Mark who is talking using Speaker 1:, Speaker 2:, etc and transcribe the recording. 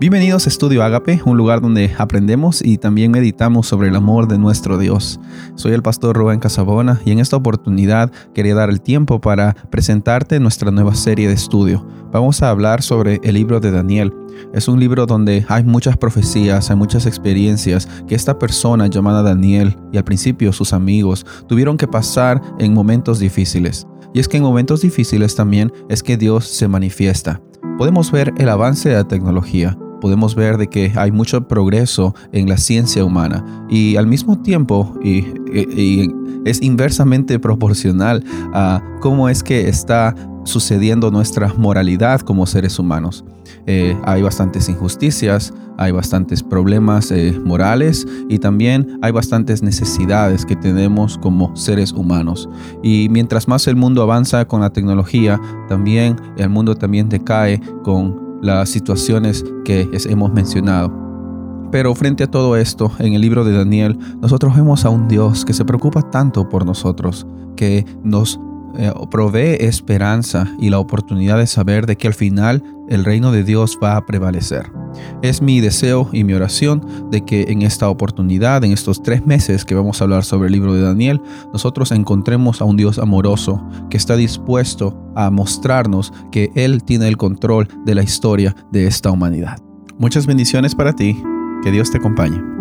Speaker 1: Bienvenidos a Estudio Agape, un lugar donde aprendemos y también meditamos sobre el amor de nuestro Dios. Soy el pastor Rubén Casabona y en esta oportunidad quería dar el tiempo para presentarte nuestra nueva serie de estudio. Vamos a hablar sobre el libro de Daniel. Es un libro donde hay muchas profecías, hay muchas experiencias que esta persona llamada Daniel y al principio sus amigos tuvieron que pasar en momentos difíciles. Y es que en momentos difíciles también es que Dios se manifiesta. Podemos ver el avance de la tecnología, podemos ver de que hay mucho progreso en la ciencia humana y al mismo tiempo y, es inversamente proporcional a cómo es que está sucediendo nuestra moralidad como seres humanos. Eh, hay bastantes injusticias, hay bastantes problemas eh, morales y también hay bastantes necesidades que tenemos como seres humanos. Y mientras más el mundo avanza con la tecnología, también el mundo también decae con las situaciones que hemos mencionado. Pero frente a todo esto, en el libro de Daniel, nosotros vemos a un Dios que se preocupa tanto por nosotros, que nos eh, provee esperanza y la oportunidad de saber de que al final el reino de Dios va a prevalecer. Es mi deseo y mi oración de que en esta oportunidad, en estos tres meses que vamos a hablar sobre el libro de Daniel, nosotros encontremos a un Dios amoroso que está dispuesto a mostrarnos que Él tiene el control de la historia de esta humanidad. Muchas bendiciones para ti. Que Dios te acompañe.